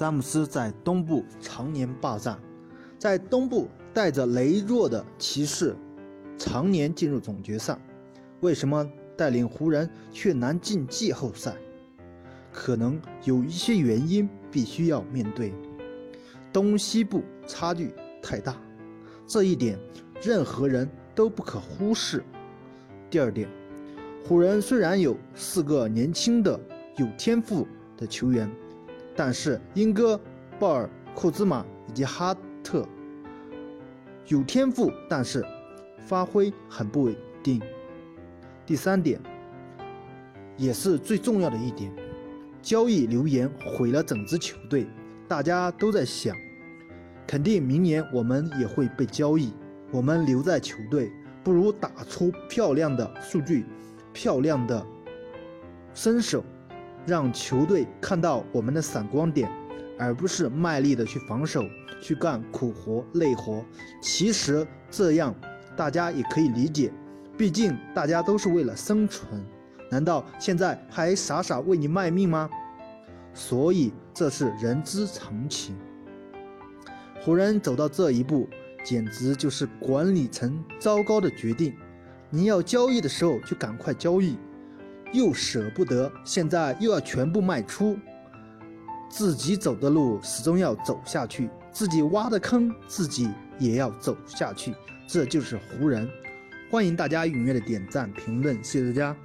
詹姆斯在东部常年霸占，在东部带着羸弱的骑士常年进入总决赛，为什么带领湖人却难进季后赛？可能有一些原因必须要面对。东西部差距太大，这一点任何人都不可忽视。第二点，湖人虽然有四个年轻的有天赋的球员，但是英戈、鲍尔、库兹马以及哈特有天赋，但是发挥很不稳定。第三点，也是最重要的一点，交易流言毁了整支球队。大家都在想，肯定明年我们也会被交易。我们留在球队，不如打出漂亮的数据、漂亮的身手，让球队看到我们的闪光点，而不是卖力的去防守、去干苦活、累活。其实这样大家也可以理解，毕竟大家都是为了生存。难道现在还傻傻为你卖命吗？所以这是人之常情。湖人走到这一步，简直就是管理层糟糕的决定。你要交易的时候就赶快交易，又舍不得，现在又要全部卖出，自己走的路始终要走下去，自己挖的坑自己也要走下去，这就是湖人。欢迎大家踊跃的点赞评论，谢谢大家。